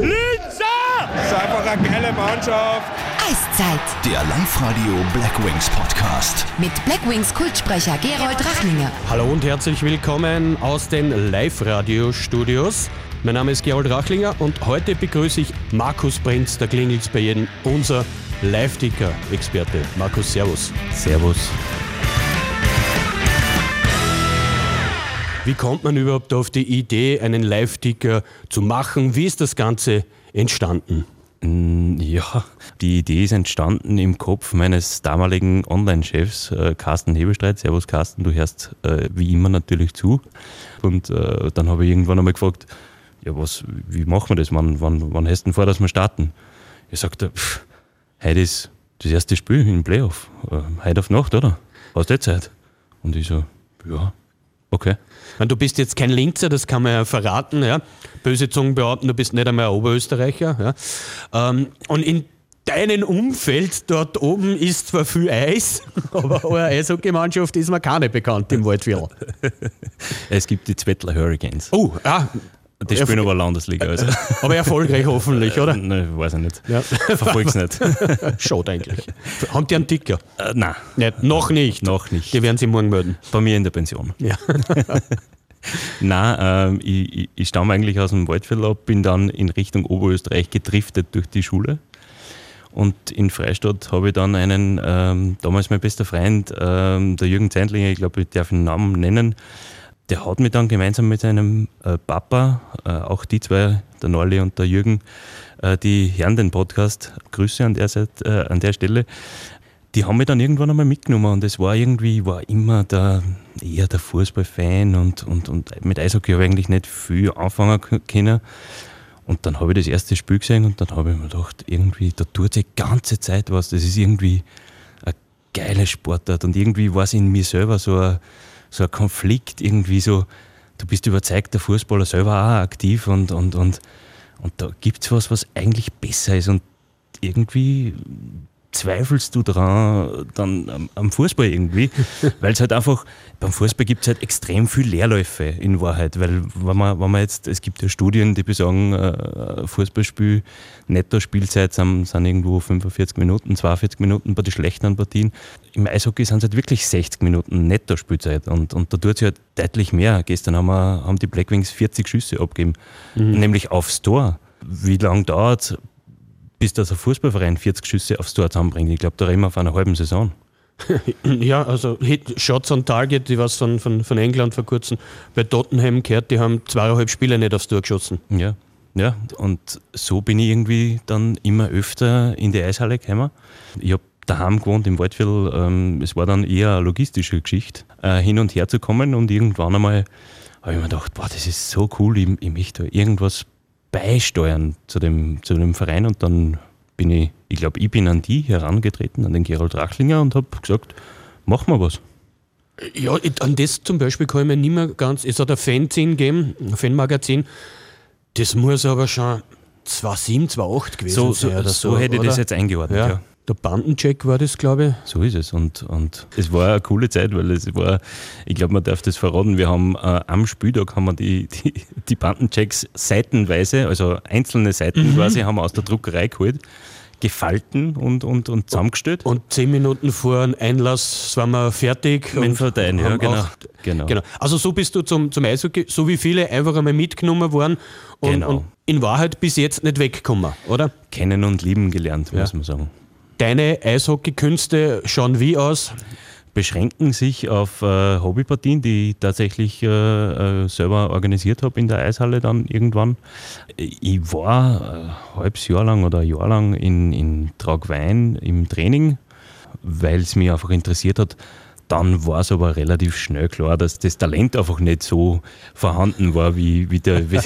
Linzer! Das ist einfach eine geile Mannschaft. Eiszeit Der Live-Radio Blackwings Podcast. mit Blackwings Kultsprecher Gerold Rachlinger. Hallo und herzlich willkommen aus den Live-Radio-Studios. Mein Name ist Gerold Rachlinger und heute begrüße ich Markus Prinz, der klingelt's bei jedem, unser Live-Ticker-Experte. Markus, Servus. Servus. Wie kommt man überhaupt auf die Idee, einen Live-Ticker zu machen? Wie ist das Ganze entstanden? Mm, Ja, die Idee ist entstanden im Kopf meines damaligen Online-Chefs, äh, Carsten Hebelstreit. Servus Carsten, du hörst äh, wie immer natürlich zu. Und äh, dann habe ich irgendwann einmal gefragt, ja, was, wie machen wir das? Wann, wann, wann hast du denn vor, dass wir starten? Er sagte, pff, heute ist das erste Spiel im Playoff. Äh, heute auf Nacht, oder? Hast du Zeit? Und ich so, ja, okay. Meine, Du bist jetzt kein Linzer, das kann man ja verraten. Ja? Böse Zungen behaupten, du bist nicht einmal ein Oberösterreicher. Ja? Ähm, und in deinem Umfeld dort oben ist zwar viel Eis, aber eure Eishockey-Mannschaft ist mir keine bekannt im Waldviertel. Es gibt die Zwettler Hurricanes. Oh, ah, Die spielen aber Landesliga. Also. aber erfolgreich hoffentlich, oder? Nein, weiß ich nicht. Ja. Verfolg's nicht. Schaut eigentlich. Haben die einen Ticker? äh, nein, Nicht, noch nicht. noch nicht. Die werden sie morgen melden. Bei mir in der Pension. Ja. Nein, ähm, ich, ich, ich stamme eigentlich aus dem Waldviertel ab, bin dann in Richtung Oberösterreich gedriftet durch die Schule. Und in Freistadt habe ich dann einen, ähm, damals mein bester Freund, ähm, der Jürgen Zeindlinger, ich glaube, ich darf den Namen nennen, der hat mich dann gemeinsam mit seinem äh, Papa, äh, auch die zwei, der Norli und der Jürgen, äh, die hören den Podcast, Grüße an der, Seite, äh, an der Stelle, die haben mich dann irgendwann einmal mitgenommen und es war irgendwie, ich war immer der, eher der Fußballfan und, und, und mit Eishockey habe ich eigentlich nicht viel anfangen können. Und dann habe ich das erste Spiel gesehen und dann habe ich mir gedacht, irgendwie, da tut sich die ganze Zeit was. Das ist irgendwie ein geiler Sportart und irgendwie war es in mir selber so ein, so ein Konflikt, irgendwie so, du bist überzeugter Fußballer, selber auch aktiv und, und, und, und da gibt es was, was eigentlich besser ist und irgendwie zweifelst du dran dann am, am Fußball irgendwie, weil es halt einfach, beim Fußball gibt es halt extrem viel Leerläufe in Wahrheit, weil wenn man, wenn man jetzt, es gibt ja Studien, die besagen, äh, Fußballspiel, Netto-Spielzeit sind, sind irgendwo 45 Minuten, 42 Minuten bei den schlechteren Partien. Im Eishockey sind es halt wirklich 60 Minuten Netto-Spielzeit und, und da tut sich halt deutlich mehr. Gestern haben, wir, haben die Blackwings 40 Schüsse abgegeben, nämlich aufs Tor. Wie lange dauert bis das ein Fußballverein 40 Schüsse aufs Tor zusammenbringt. Ich glaube, da reden wir auf einer halben Saison. Ja, also Hit, Shots on Target, die was von, von, von England vor kurzem bei Tottenham gehört, die haben zweieinhalb Spiele nicht aufs Tor geschossen. Ja. Ja, und so bin ich irgendwie dann immer öfter in die Eishalle gekommen. Ich habe daheim gewohnt im Waldviertel. Ähm, es war dann eher eine logistische Geschichte, äh, hin und her zu kommen. Und irgendwann einmal habe ich mir gedacht, boah, das ist so cool, ich, ich möchte da irgendwas beisteuern zu dem, zu dem Verein. Und dann bin ich, ich glaube, ich bin an die herangetreten, an den Gerold Rachlinger und habe gesagt, mach mal was. Ja, an das zum Beispiel kann ich mir nicht mehr ganz. Es hat ein Fanzine gegeben, ein Fanmagazin. Das muss aber schon 2007, 2008 gewesen So, so, sein. oder so hätte ich das jetzt eingeordnet. Ja. ja. Der Bandencheck war das, glaube ich. So ist es. Und, und es war eine coole Zeit, weil es war, ich glaube, man darf das verraten, wir haben äh, am Spieltag haben wir die, die, die Bandenchecks seitenweise, also einzelne Seiten quasi, haben wir aus der Druckerei geholt, gefalten und, und, und zusammengestellt. Und zehn Minuten vor dem Einlass waren wir fertig. Und Verteilen, ja, genau. Genau. genau. Also so bist du zum, zum Eishockey, so wie viele, einfach einmal mitgenommen worden und, Genau. und in Wahrheit bis jetzt nicht weggekommen, oder? Kennen und lieben gelernt, muss man sagen. Deine Eishockeykünste schauen wie aus? beschränken sich auf äh, Hobbypartien, die ich tatsächlich äh, äh, selber organisiert habe in der Eishalle dann irgendwann. Ich war ein halbes Jahr lang oder ein Jahr lang in, in Tragwein im Training, weil es mich einfach interessiert hat. Dann war es aber relativ schnell klar, dass das Talent einfach nicht so vorhanden war wie, wie, der, wie,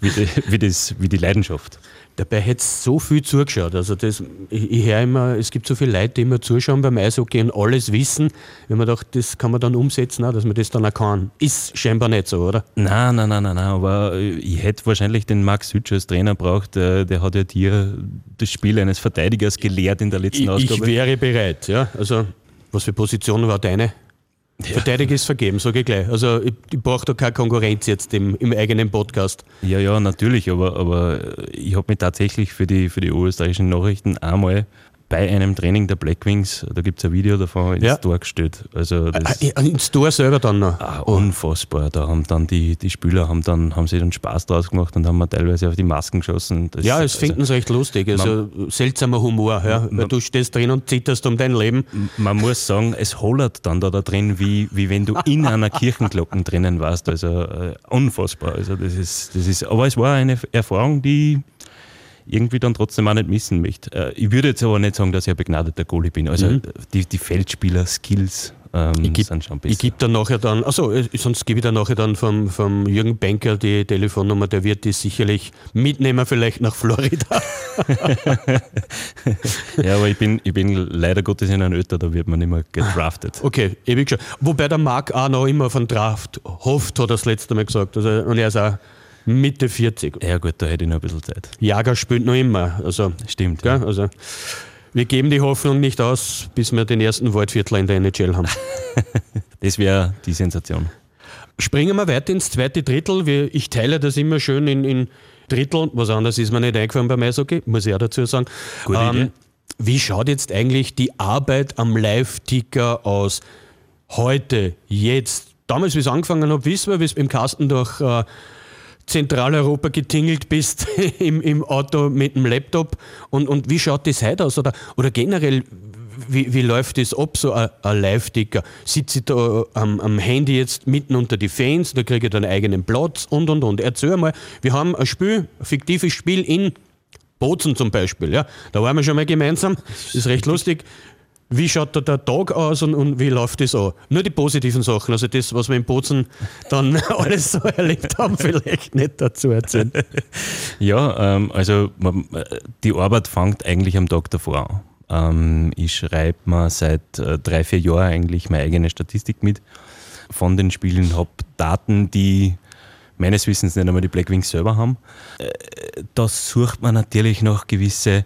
wie, wie, das, wie die Leidenschaft. Dabei hätte es so viel zugeschaut. Also das, ich, ich höre immer, es gibt so viele Leute, die immer zuschauen beim Eishockey und alles wissen. Wenn man dachte, das kann man dann umsetzen, auch, dass man das dann auch kann. Ist scheinbar nicht so, oder? Nein, nein, nein, nein, nein, aber äh, ich hätte wahrscheinlich den Max Sütsch als Trainer braucht. Der, der hat ja dir das Spiel eines Verteidigers gelehrt in der letzten Ich, ich Ausgabe. wäre bereit, ja. Also, was für Position war deine? Verteidiger ist vergeben, sage ich gleich. Also ich, ich brauche da keine Konkurrenz jetzt im, im eigenen Podcast. Ja, ja, natürlich, aber, aber ich habe mich tatsächlich für die, für die österreichischen Nachrichten einmal bei einem Training der Blackwings, da gibt es ein Video davon, ins Ja. Tor gestellt. Also das, Ah, ins Tor selber dann noch. Ah, unfassbar. Da haben dann die, die Spieler haben dann haben sich dann Spaß draus gemacht und haben teilweise auf die Masken geschossen. Das, Ja, es finden sie recht lustig. Also seltsamer Humor, ja, weil du stehst drin und zitterst um dein Leben. man muss sagen, es hollert dann da, da drin, wie, wie wenn du in einer Kirchenglocke drinnen warst. Also äh, unfassbar. Also das ist, das ist, aber es war eine Erfahrung, die irgendwie dann trotzdem auch nicht missen möchte. Äh, ich würde jetzt aber nicht sagen, dass ich ein begnadeter Goalie bin. Also die, die Feldspieler-Skills ähm, Ich gebe sind schon besser. ich geb dann nachher dann, also sonst gebe ich dann nachher dann vom, vom Jürgen Benker die Telefonnummer, der wird die sicherlich mitnehmen, vielleicht nach Florida. ja, aber ich bin, ich bin leider Gottes in einem Ötter, da wird man mehr gedraftet. Okay, ewig schon. Wobei der Marc auch noch immer von Draft hofft, hat er das letzte Mal gesagt. Also, und er ist auch Mitte 40. Ja gut, da hätte ich noch ein bisschen Zeit. Jager spielt noch immer. Also, Stimmt. gell? also wir geben die Hoffnung nicht aus, bis wir den ersten Waldviertler in der NHL haben. Das wäre die Sensation. Springen wir weiter ins zweite Drittel. Wir, ich teile das immer schön in, in Drittel. Was anderes ist mir nicht eingefallen beim Eishockey, muss ich auch dazu sagen. Ähm, Gute Idee. wie schaut jetzt eigentlich die Arbeit am Live-Ticker aus? Heute, jetzt, damals, wie es angefangen hat, wissen wir, wie es im Kasten durch äh, Zentraleuropa getingelt bist im, im Auto mit dem Laptop. Und, und wie schaut das heute aus? Oder, oder generell, wie, wie läuft das ab, so ein, Live-Ticker? Sitze ich da am, am Handy jetzt mitten unter die Fans, da kriege ich dann einen eigenen Platz und und und. Erzähl mal, wir haben ein Spiel, ein fiktives Spiel in Bozen zum Beispiel. Ja? Da waren wir schon mal gemeinsam, ist recht lustig. Wie schaut da der Tag aus und, und wie läuft das an? Nur die positiven Sachen, also das, was wir in Bozen dann alles so erlebt haben, vielleicht nicht dazu erzählen. Ja, ähm, also man, äh, die Arbeit fängt eigentlich am Tag davor an. Ähm, ich schreibe mir seit äh, drei, vier Jahren eigentlich meine eigene Statistik mit von den Spielen, habe Daten, die meines Wissens nicht einmal die Blackwings selber haben. Äh, da sucht man natürlich noch gewisse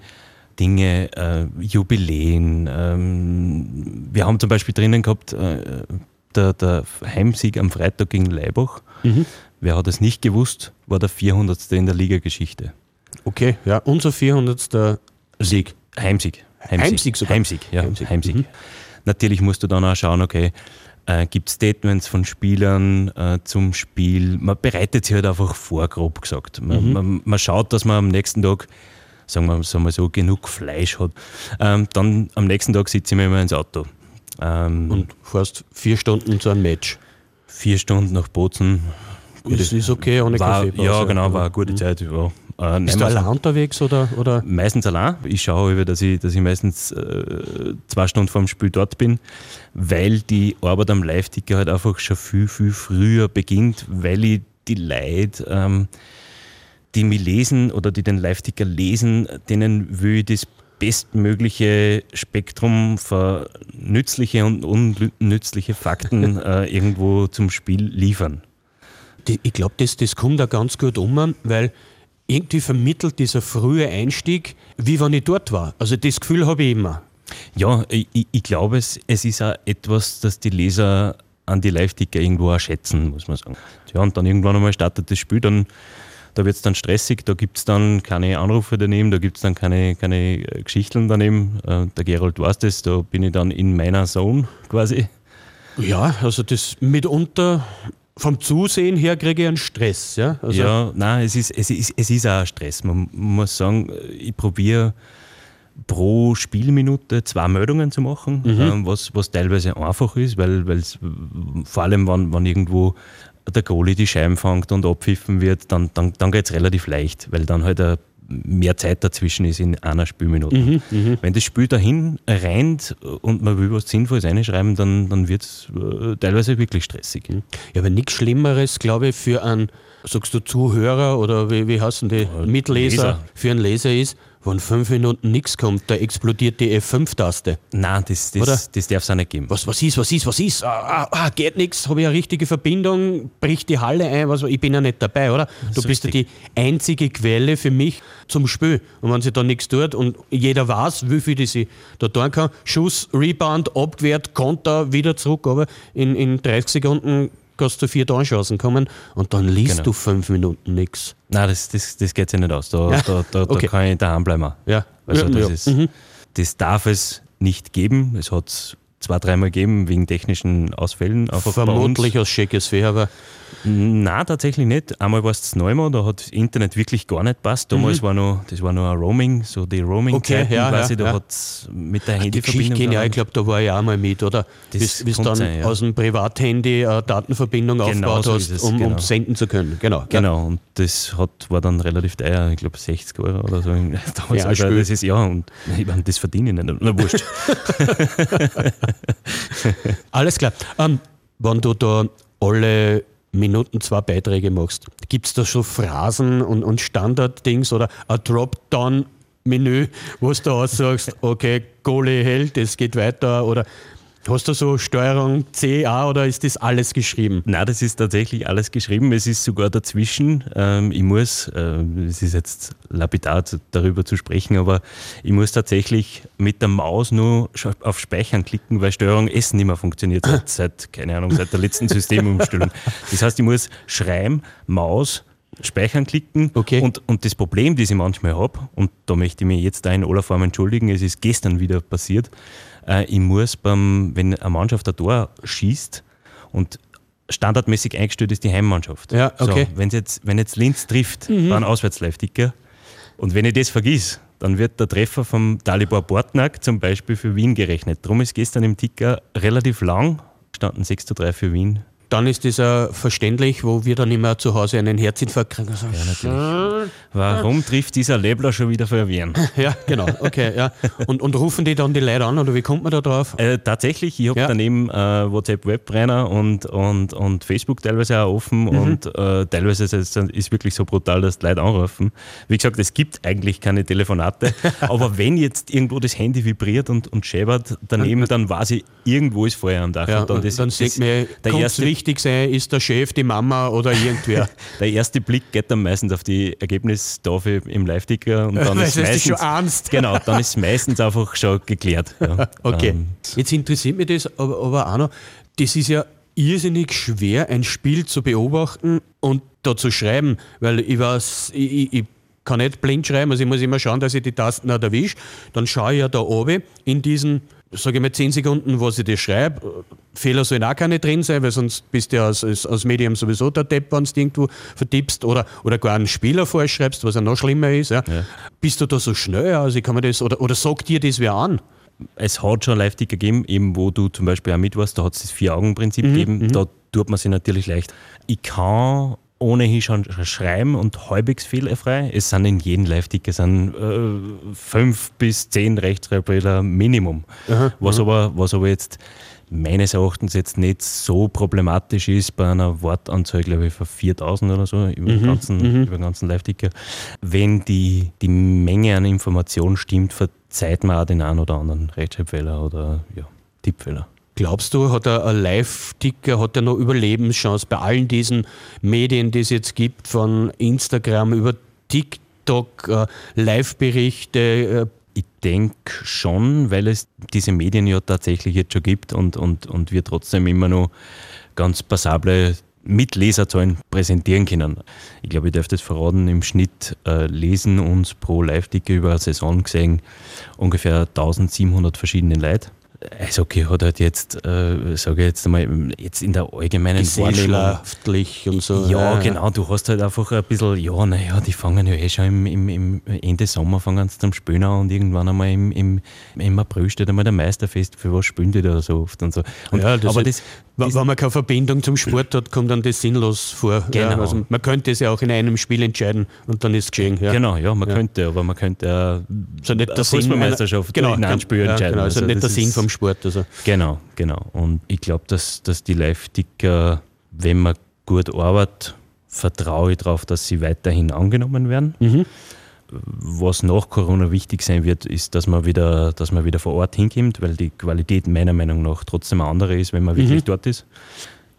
Dinge, äh, Jubiläen. Ähm, wir haben zum Beispiel drinnen gehabt, äh, der, der Heimsieg am Freitag gegen Leibach. Wer hat es nicht gewusst, war der 400. in der Ligageschichte. Okay, ja, unser 400. Sieg. Heimsieg. Heimsieg sogar. Heimsieg, ja. Heimsieg. Heimsieg. Mhm. Natürlich musst du dann auch schauen, okay, äh, gibt Statements von Spielern äh, zum Spiel. Man bereitet sich halt einfach vor, grob gesagt. Man, Mhm. man, man schaut, dass man am nächsten Tag, sagen wir, sagen wir so, genug Fleisch hat. Ähm, dann am nächsten Tag sitze ich mir immer ins Auto. Ähm, Und fährst vier Stunden zu einem Match. vier Stunden nach Bozen. Das ist okay, ohne War, Kaffeepause. ja, genau, war eine gute Zeit. Ja. Äh, Bist du allein unterwegs oder? oder? Meistens allein. Ich schaue über, dass ich, dass ich meistens äh, zwei Stunden vor dem Spiel dort bin, weil die Arbeit am Live-Ticker halt einfach schon viel, viel früher beginnt, weil ich die Leute, ähm, die mich lesen oder die den Live-Ticker lesen, denen will ich das bestmögliche Spektrum für nützliche und unnützliche Fakten äh, irgendwo zum Spiel liefern. Die- Ich glaube, das, das kommt da ganz gut um, weil irgendwie vermittelt dieser frühe Einstieg, wie wenn ich dort war. Also das Gefühl habe ich immer. Ja, ich, ich- glaube, es, es ist auch etwas, das die Leser an die Live-Ticker irgendwo auch schätzen, muss man sagen. Ja, und dann irgendwann einmal startet das Spiel, dann, da wird es dann stressig, da gibt es dann keine Anrufe daneben, da gibt es dann keine, keine äh, Geschichten daneben. Äh, Der Gerold weiß das, da bin ich dann in meiner Zone quasi. Ja, also das mitunter vom Zusehen her kriege ich einen Stress. Ja, also, ja, nein, es ist, es, ist, es ist auch ein Stress. Man muss sagen, ich probiere pro Spielminute zwei Meldungen zu machen, ähm, was, was teilweise einfach ist, weil vor allem, wenn, wenn irgendwo der Goalie die Scheiben fängt und abpfiffen wird, dann, dann, dann geht es relativ leicht, weil dann halt ein mehr Zeit dazwischen ist in einer Spielminute. Wenn das Spiel dahin rennt und man will was Sinnvolles reinschreiben, dann, dann wird es äh, teilweise wirklich stressig. Ja, aber nichts Schlimmeres, glaube ich, für einen, sagst du, Zuhörer oder wie, wie heißen die, Mitleser, Leser. für einen Leser ist, wenn fünf Minuten nichts kommt, da explodiert die F5-Taste. Nein, das, Oder? das, das darf es auch nicht geben. Was, was ist, was ist, was ist? Ah, ah, ah, geht nichts, habe ich eine richtige Verbindung, bricht die Halle ein, was, ich bin ja nicht dabei, oder? Du ist bist ja die richtig. einzige Quelle für mich zum Spiel. Und wenn sie da nichts tut und jeder weiß, wie viel die sie da tun kann, Schuss, Rebound, abgewehrt, Konter, wieder zurück, aber in, in 30 Sekunden kannst du vier Torchancen kommen und dann liest Genau. du fünf Minuten nichts. Nein, das, das, das geht sich nicht aus. Da, da, da, Okay. da kann ich daheim bleiben. Ja. Also Ja, das, ja. ist, Mhm. das darf es nicht geben. Es hat es zwei, dreimal gegeben wegen technischen Ausfällen. Vermutlich aus Shakespeare, aber Nein, tatsächlich nicht. Einmal war es das Neumann, da hat das Internet wirklich gar nicht passt. Damals war noch, das war noch ein Roaming, so die Mhm. Okay, ja, quasi, ja, da ja. hat es mit der die Geschichte Handyverbindung. ich auch, ich glaube, da war ich auch mal mit, oder? Das bis dann sein, ja. aus dem Privathandy eine Datenverbindung Genau aufgebaut so hast, es, um, genau. um senden zu können. Genau. Genau, und das hat, war dann relativ teuer, ich glaube 60 Euro oder so. Damals Ja, gedacht, das ist ja, und ich meine, das verdiene ich nicht. Na, wurscht. Alles klar. Ähm, wenn du da alle Minuten zwei Beiträge machst, gibt es da schon Phrasen und, und Standarddings oder ein Dropdown-Menü, wo du aussagst, okay, Goalie hält, es geht weiter oder hast du so Steuerung C, A oder ist das alles geschrieben? Nein, das ist tatsächlich alles geschrieben. Es ist sogar dazwischen. Ähm, ich muss, äh, es ist jetzt lapidar darüber zu sprechen, aber ich muss tatsächlich mit der Maus nur auf Speichern klicken, weil Steuerung S nicht mehr funktioniert seit, seit keine Ahnung, seit der letzten Systemumstellung. Das heißt, ich muss schreiben, Maus, Speichern klicken Okay. und, und das Problem, das ich manchmal habe, und da möchte ich mich jetzt da in aller Form entschuldigen, es ist gestern wieder passiert, äh, ich muss beim, wenn eine Mannschaft ein Tor schießt und standardmäßig eingestellt ist die Heimmannschaft. Ja, okay. So, wenn jetzt, wenn jetzt Linz trifft bei einem Auswärtslive-Ticker und wenn ich das vergiss, dann wird der Treffer vom Dalibor Bortnack zum Beispiel für Wien gerechnet. Darum ist gestern im Ticker relativ lang, standen 6 zu 3 für Wien. Dann ist das ja verständlich, wo wir dann immer zu Hause einen Herzinfarkt kriegen. Also, Ja. Warum trifft dieser Lebler schon wieder für Wien? ja, genau, okay, ja. Und, und rufen die dann die Leute an oder wie kommt man da drauf? Äh, tatsächlich, ich habe Ja. daneben äh, WhatsApp Webbrenner und, und, und Facebook teilweise auch offen Mhm. und äh, teilweise ist es ist wirklich so brutal, dass die Leute anrufen. Wie gesagt, es gibt eigentlich keine Telefonate, aber wenn jetzt irgendwo das Handy vibriert und, und scheppert daneben, dann weiß ich, irgendwo ist Feuer am Dach. Ja, und dann, und das, dann das, mir, der, erste, wichtig sein, ist der Chef, die Mama oder irgendwer. der erste Blick geht dann meistens auf die Ergebnistafel im Live-Ticker und dann ist meistens, schon ahnst. Genau, dann ist meistens einfach schon geklärt. Ja. Okay. Ähm, Jetzt interessiert mich das aber, aber auch noch, das ist ja irrsinnig schwer, ein Spiel zu beobachten und da zu schreiben, weil ich weiß, ich, ich, kann nicht blind schreiben, also ich muss immer schauen, dass ich die Tasten nicht erwische. Dann schaue ich ja da oben in diesen, sage ich mal, 10 Sekunden, was ich dir schreibe. Fehler sollen auch keine drin sein, weil sonst bist du ja als, als, als Medium sowieso der Depp, wenn du irgendwo vertippst oder, oder gar einen Spieler vorschreibst, was ja noch schlimmer ist. Ja. Bist du da so schnell? Also ich kann mir das, oder, oder sagt dir das wer an? es hat schon Live-Ticker gegeben, eben wo du zum Beispiel auch mit warst, da hat es das Vier-Augen-Prinzip gegeben, da tut man sich natürlich leicht. Ich kann ohnehin schon schreiben und halbwegs fehlerfrei. Es sind in jedem Live-Ticker sind, äh, fünf bis zehn Rechtschreibfehler Minimum. was, aber, was aber jetzt meines Erachtens jetzt nicht so problematisch ist bei einer Wortanzahl, glaube ich, von 4000 oder so über den ganzen, über den ganzen Live-Ticker. Wenn die, die Menge an Information stimmt, verzeiht man auch den einen oder anderen Rechtschreibfehler oder ja, Tippfehler. Glaubst du, hat er ein Live-Ticker, hat er noch Überlebenschance bei allen diesen Medien, die es jetzt gibt, von Instagram über TikTok, äh, Live-Berichte? Ich denke schon, weil es diese Medien ja tatsächlich jetzt schon gibt und, und, und wir trotzdem immer noch ganz passable mit Leserzahlen präsentieren können. Ich glaube, ich darf das verraten, im Schnitt äh, lesen uns pro Live-Ticker über eine Saison gesehen ungefähr 1700 verschiedene Leute. Eishockey hat halt jetzt, äh, sage ich jetzt einmal, jetzt in der allgemeinen gesellschaftlich und so. ja, genau, du hast halt einfach ein bisschen, ja, naja, die fangen ja eh schon im, im, im Ende Sommer fangen sie zum Spielen an und irgendwann einmal im, im, im April steht einmal der Meister fest, für was spielen die da so oft und so. Und, Ja, das aber ist- das, Wenn wenn man keine Verbindung zum Sport hat, kommt dann das sinnlos vor. Ja, Genau. also man könnte es ja auch in einem Spiel entscheiden und dann ist es geschehen. Ja. Genau, ja, man Ja. könnte, aber man könnte äh, Also nicht der Fußballmeisterschaft genau, in einem Spiel ja, entscheiden. Genau, also, nicht das der Sinn vom Sport. Also. Genau, genau. Und ich glaube, dass, dass die Live-Ticker, wenn man gut arbeitet, vertraue ich darauf, dass sie weiterhin angenommen werden. Mhm. was nach Corona wichtig sein wird, ist, dass man wieder, dass man wieder vor Ort hinkommt, weil die Qualität meiner Meinung nach trotzdem eine andere ist, wenn man wirklich dort ist.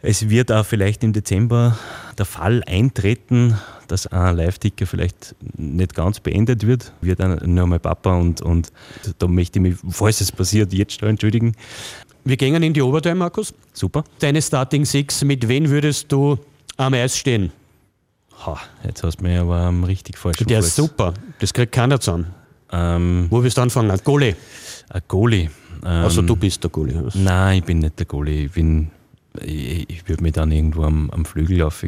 Es wird auch vielleicht im Dezember der Fall eintreten, dass ein Live-Ticker vielleicht nicht ganz beendet wird. Wird dann nur mal Papa und, und da möchte ich mich, falls es passiert, jetzt schon entschuldigen. Wir gehen in die Overtime, Markus. Super. Deine Starting Six, mit wem würdest du am Eis stehen? Ha, jetzt hast du mich aber richtig falschen Der ist super. Das kriegt keiner zusammen. Ähm, Wo willst du anfangen? Goalie. ein Goalie. Ähm, Also du bist der Goalie. Nein, ich bin nicht der Goalie. Ich bin, ich, ich würde mich dann irgendwo am, am Flügel auf,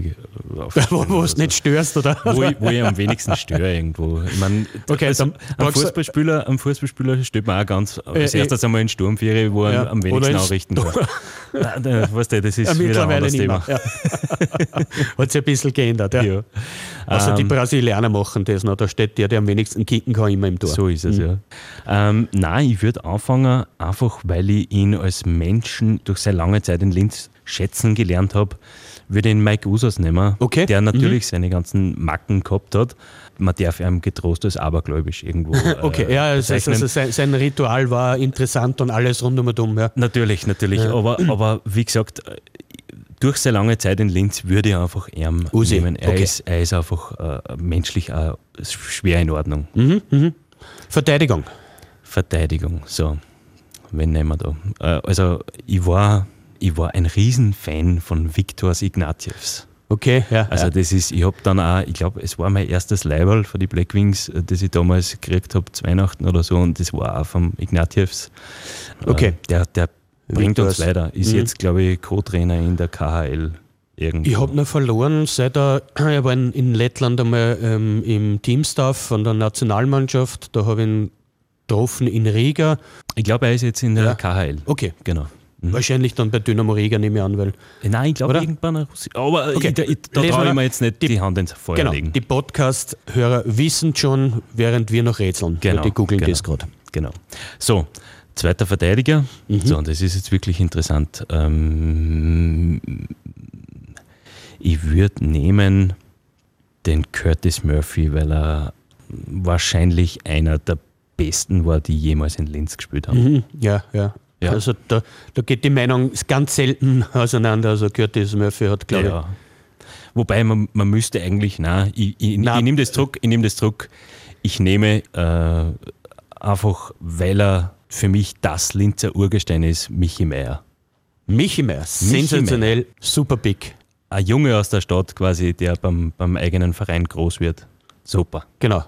auf Wo, wo du nicht störst, oder? wo, ich, wo ich am wenigsten störe irgendwo. Ich mein, Okay, also, am du- Fußballspieler, am Fußballspieler steht man auch ganz als Äh, erstes einmal in Sturmferie, wo er Ja, am wenigsten in ausrichten kann. Weißt du, das ist Ja, wieder ein anderes Thema. Ja. Hat sich ein bisschen geändert. Ja. Ja. Also die Ähm, Brasilianer machen das noch. Da steht der, der am wenigsten kicken kann, immer im Tor. So ist es, Mhm. ja. Ähm, nein, ich würde anfangen, einfach weil ich ihn als Menschen durch seine lange Zeit in Linz schätzen gelernt habe, würde ich ihn Mike Usas nehmen, Okay. der natürlich Mhm. seine ganzen Macken gehabt hat. Man darf ihm getrost als abergläubisch irgendwo. äh, Okay, ja, das heißt, also sein, sein Ritual war interessant und alles rund um und um. Ja. Natürlich, natürlich. Aber, aber wie gesagt, äh, durch seine lange Zeit in Linz würde ich einfach ihm Usi, nehmen. Er, okay. ist, er ist einfach äh, menschlich auch schwer in Ordnung. Verteidigung. Verteidigung, so. Wen nehmen wir da? Äh, also, ich war, ich war ein Riesenfan von Viktors Ignatjevs. Okay, ja. Also, ja. das ist, ich habe dann auch, ich glaube, es war mein erstes Leiberl für die Black Wings, äh, das ich damals gekriegt habe, zu Weihnachten oder so, und das war auch vom Ignatjevs. Okay. Äh, der der bringt uns Viktors. weiter. Ist Mhm. jetzt, glaube ich, Co-Trainer in der KHL. Irgendwo. Ich habe ihn verloren, seit er, er war in, in Lettland einmal ähm, im Teamstaff von der Nationalmannschaft. Da habe ich ihn getroffen in Riga. ich glaube, er ist jetzt in der Ja. KHL. Okay, Genau. Wahrscheinlich dann bei Dynamo Riga, nehme ich an, weil Nein, ich glaube, irgendwann ein Russi. Aber Okay. ich, da, ich, da traue ich mir jetzt nicht die, Hand ins Feuer genau, legen. die Podcast-Hörer wissen schon, während wir noch rätseln. Genau, weil die googeln genau. das gerade. Genau. So, zweiter Verteidiger. Mhm. So, und das ist jetzt wirklich interessant. Ähm, ich würde nehmen den Curtis Murphy, weil er wahrscheinlich einer der besten war, die jemals in Linz gespielt haben. Mhm. Ja, ja. Ja. Also da, da geht die Meinung ganz selten auseinander. Also Curtis Murphy hat, glaube Ja. Wobei man, man müsste eigentlich, nein, ich, ich, Na, ich nehme das zurück, ich nehme das zurück. Ich nehme äh, einfach, weil er für mich das Linzer Urgestein ist, Michi Meier. ich, Michi Meier, sensationell, super big. Ein Junge aus der Stadt quasi, der beim, beim eigenen Verein groß wird. Super. Genau.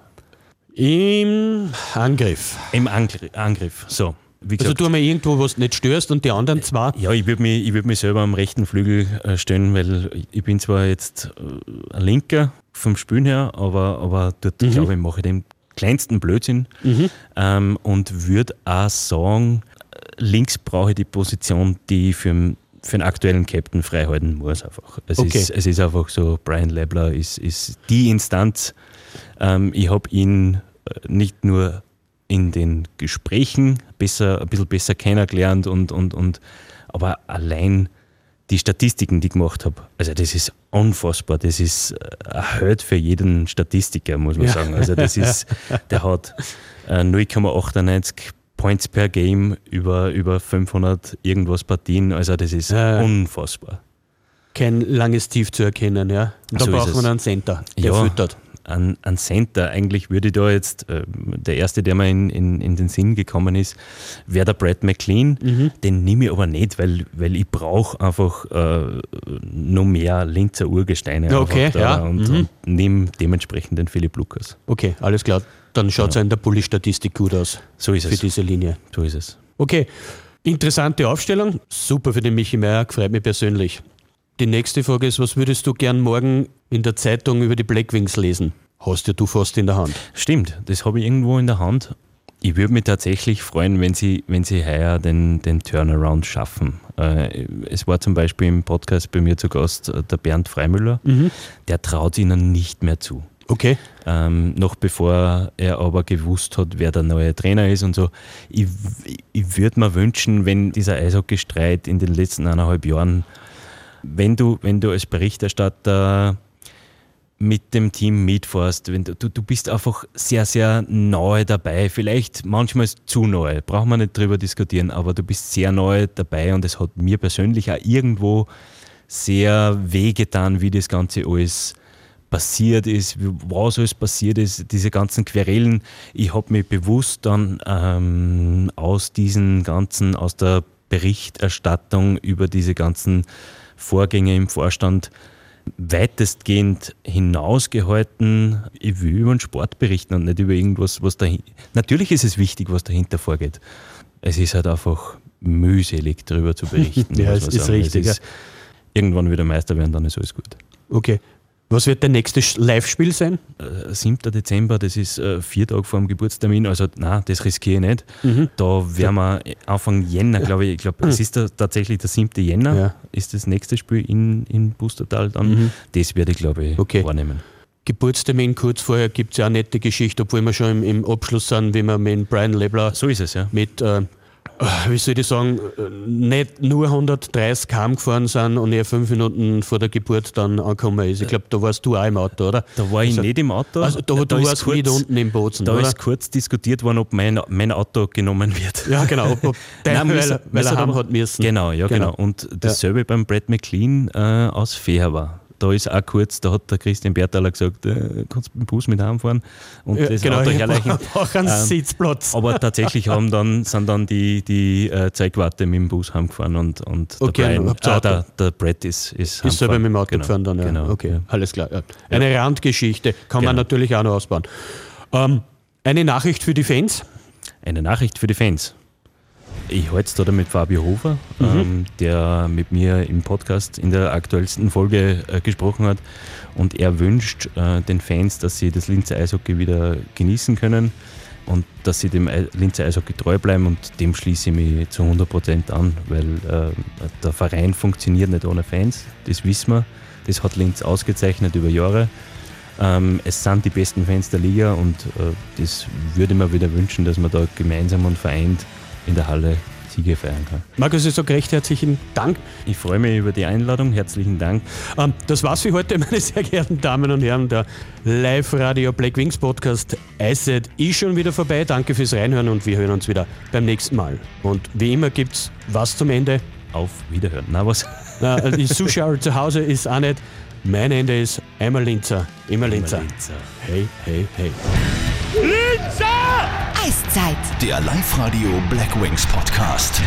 Im Angriff. Im Angr Angriff. So, Also gesagt, tu mal irgendwo, wo du nicht störst und die anderen zwei. ja, ich würde mich, ich würd mich selber am rechten Flügel äh, stellen, weil ich bin zwar jetzt äh, ein Linker vom Spielen her, aber, aber dort, Mhm. glaube ich, mache ich den kleinsten Blödsinn ähm, und würde auch sagen, äh, links brauche ich die Position, die ich für, den- für den aktuellen Captain freihalten muss einfach. Es, Okay. ist, es ist einfach so, Brian Lebler ist, ist die Instanz. Ähm, ich habe ihn nicht nur in den Gesprächen besser, ein bisschen besser kennengelernt und, und, und aber allein die Statistiken, die ich gemacht habe, also das ist unfassbar. Das ist äh, Held für jeden Statistiker, muss man Ja. sagen. Also das ist, der hat äh, 0,98 Points per Game über, über 500 irgendwas Partien. Also das ist Ja, unfassbar. Kein langes Tief zu erkennen, ja. Und da So braucht man einen Center, der Ja. füttert. An, an Center, eigentlich würde ich da jetzt, äh, der erste, der mir in, in, in den Sinn gekommen ist, wäre der Brad McLean. Mhm. Den nehme ich aber nicht, weil, weil ich brauche einfach äh, noch mehr Linzer Urgesteine. Okay, ja. Und, Mhm. und nehme dementsprechend den Philipp Lukas. Okay, alles klar. Dann schaut es ja. in der Bulli-Statistik gut aus So ist für es. diese Linie. So ist es. Okay, interessante Aufstellung. Super für den Michi Meier, freut mich persönlich. Die nächste Frage ist, was würdest du gern morgen in der Zeitung über die Blackwings lesen? Hast ja du fast in der Hand. Stimmt, das habe ich irgendwo in der Hand. Ich würde mich tatsächlich freuen, wenn sie, wenn sie heuer den, den Turnaround schaffen. Äh, es war zum Beispiel im Podcast bei mir zu Gast äh, der Bernd Freimüller. Der traut ihnen nicht mehr zu. Okay. Ähm, noch bevor er aber gewusst hat, wer der neue Trainer ist und so. Ich, ich würde mir wünschen, wenn dieser Eishockey-Streit in den letzten eineinhalb Jahren, wenn du, wenn du als Berichterstatter mit dem Team mitfährst. Wenn du, du, du bist einfach sehr, sehr nahe dabei. Vielleicht manchmal zu nahe, braucht man nicht drüber diskutieren, aber du bist sehr nahe dabei und es hat mir persönlich auch irgendwo sehr wehgetan, wie das Ganze alles passiert ist, was alles passiert ist, diese ganzen Querelen. Ich habe mich bewusst dann ähm, aus diesen ganzen, aus der Berichterstattung über diese ganzen Vorgänge im Vorstand weitestgehend hinausgehalten. Ich will über den Sport berichten und nicht über irgendwas, was dahinter. Natürlich ist es wichtig, was dahinter vorgeht. Es ist halt einfach mühselig, darüber zu berichten. ja, es ist richtig. Es ist, irgendwann wieder Meister werden, dann ist alles gut. Okay. Was wird der nächste Live-Spiel sein? Äh, 7. Dezember, das ist äh, vier Tage vor dem Geburtstermin, also nein, das riskiere ich nicht. Mhm. Da werden wir Anfang Jänner, glaube ich, ich glaube, es ist da tatsächlich der 7. Jänner, Ja. ist das nächste Spiel in, in Bustertal dann. Das werde ich, glaube ich, Okay. wahrnehmen. Geburtstermin kurz vorher gibt es ja eine nette Geschichte, obwohl wir schon im, im Abschluss sind, wie wir mit Brian Lebler So ist es, ja. mit, äh, wie soll ich sagen, äh, nicht nur 130 km gefahren sind und er fünf Minuten vor der Geburt dann angekommen ist. Ich glaube, da warst du auch im Auto, oder? Da war ich nicht im Auto. Also da, du ist warst nicht unten im Bozen, Da oder? ist kurz diskutiert worden, ob mein, mein Auto genommen wird. ja, genau. Ob, ob Nein, weil, müssen- er- weil er heim aber- hat müssen. Genau, ja, Genau. genau. Und dasselbe beim Brad McLean äh, aus Feher Da ist auch kurz, da hat der Christian Bertaler gesagt, äh, kannst du mit dem Bus mit heimfahren und Ja, das genau, Auto ich herleichen. brauche einen Ähm, Sitzplatz. Aber tatsächlich haben dann, sind dann die, die äh, Zeigwarte mit dem Bus heimgefahren und, und Okay, der, Brian, ah, der, der Brett ist, ist, Ist selber mit dem Auto genau, gefahren dann, ja. Genau, okay, ja. alles klar. Ja. Eine Randgeschichte kann man Genau. natürlich auch noch ausbauen. Ähm, eine Nachricht für die Fans. Eine Nachricht für die Fans. Ich halte es da mit Fabio Hofer, ähm, der mit mir im Podcast in der aktuellsten Folge äh, gesprochen hat. Und er wünscht äh, den Fans, dass sie das Linzer Eishockey wieder genießen können und dass sie dem Linzer Eishockey treu bleiben. Und dem schließe ich mich zu 100% an, weil äh, der Verein funktioniert nicht ohne Fans. Das wissen wir. Das hat Linz ausgezeichnet über Jahre. Ähm, es sind die besten Fans der Liga und äh, das würde ich mir wieder wünschen, dass man da gemeinsam und vereint in der Halle Siege feiern kann. Markus, ich sage recht herzlichen Dank. Ich freue mich über die Einladung. Herzlichen Dank. Ähm, das war's für heute, meine sehr geehrten Damen und Herren. Der Live-Radio Black Wings Podcast Eisset ist schon wieder vorbei. Danke fürs Reinhören und wir hören uns wieder beim nächsten Mal. Und wie immer gibt's was zum Ende. Auf Wiederhören. Na was? Na, die Zuschauer zu Hause ist auch nicht. Mein Ende ist einmal Linzer, immer Linzer. Hey, hey, hey. Eiszeit. Der Live-Radio Black Wings Podcast.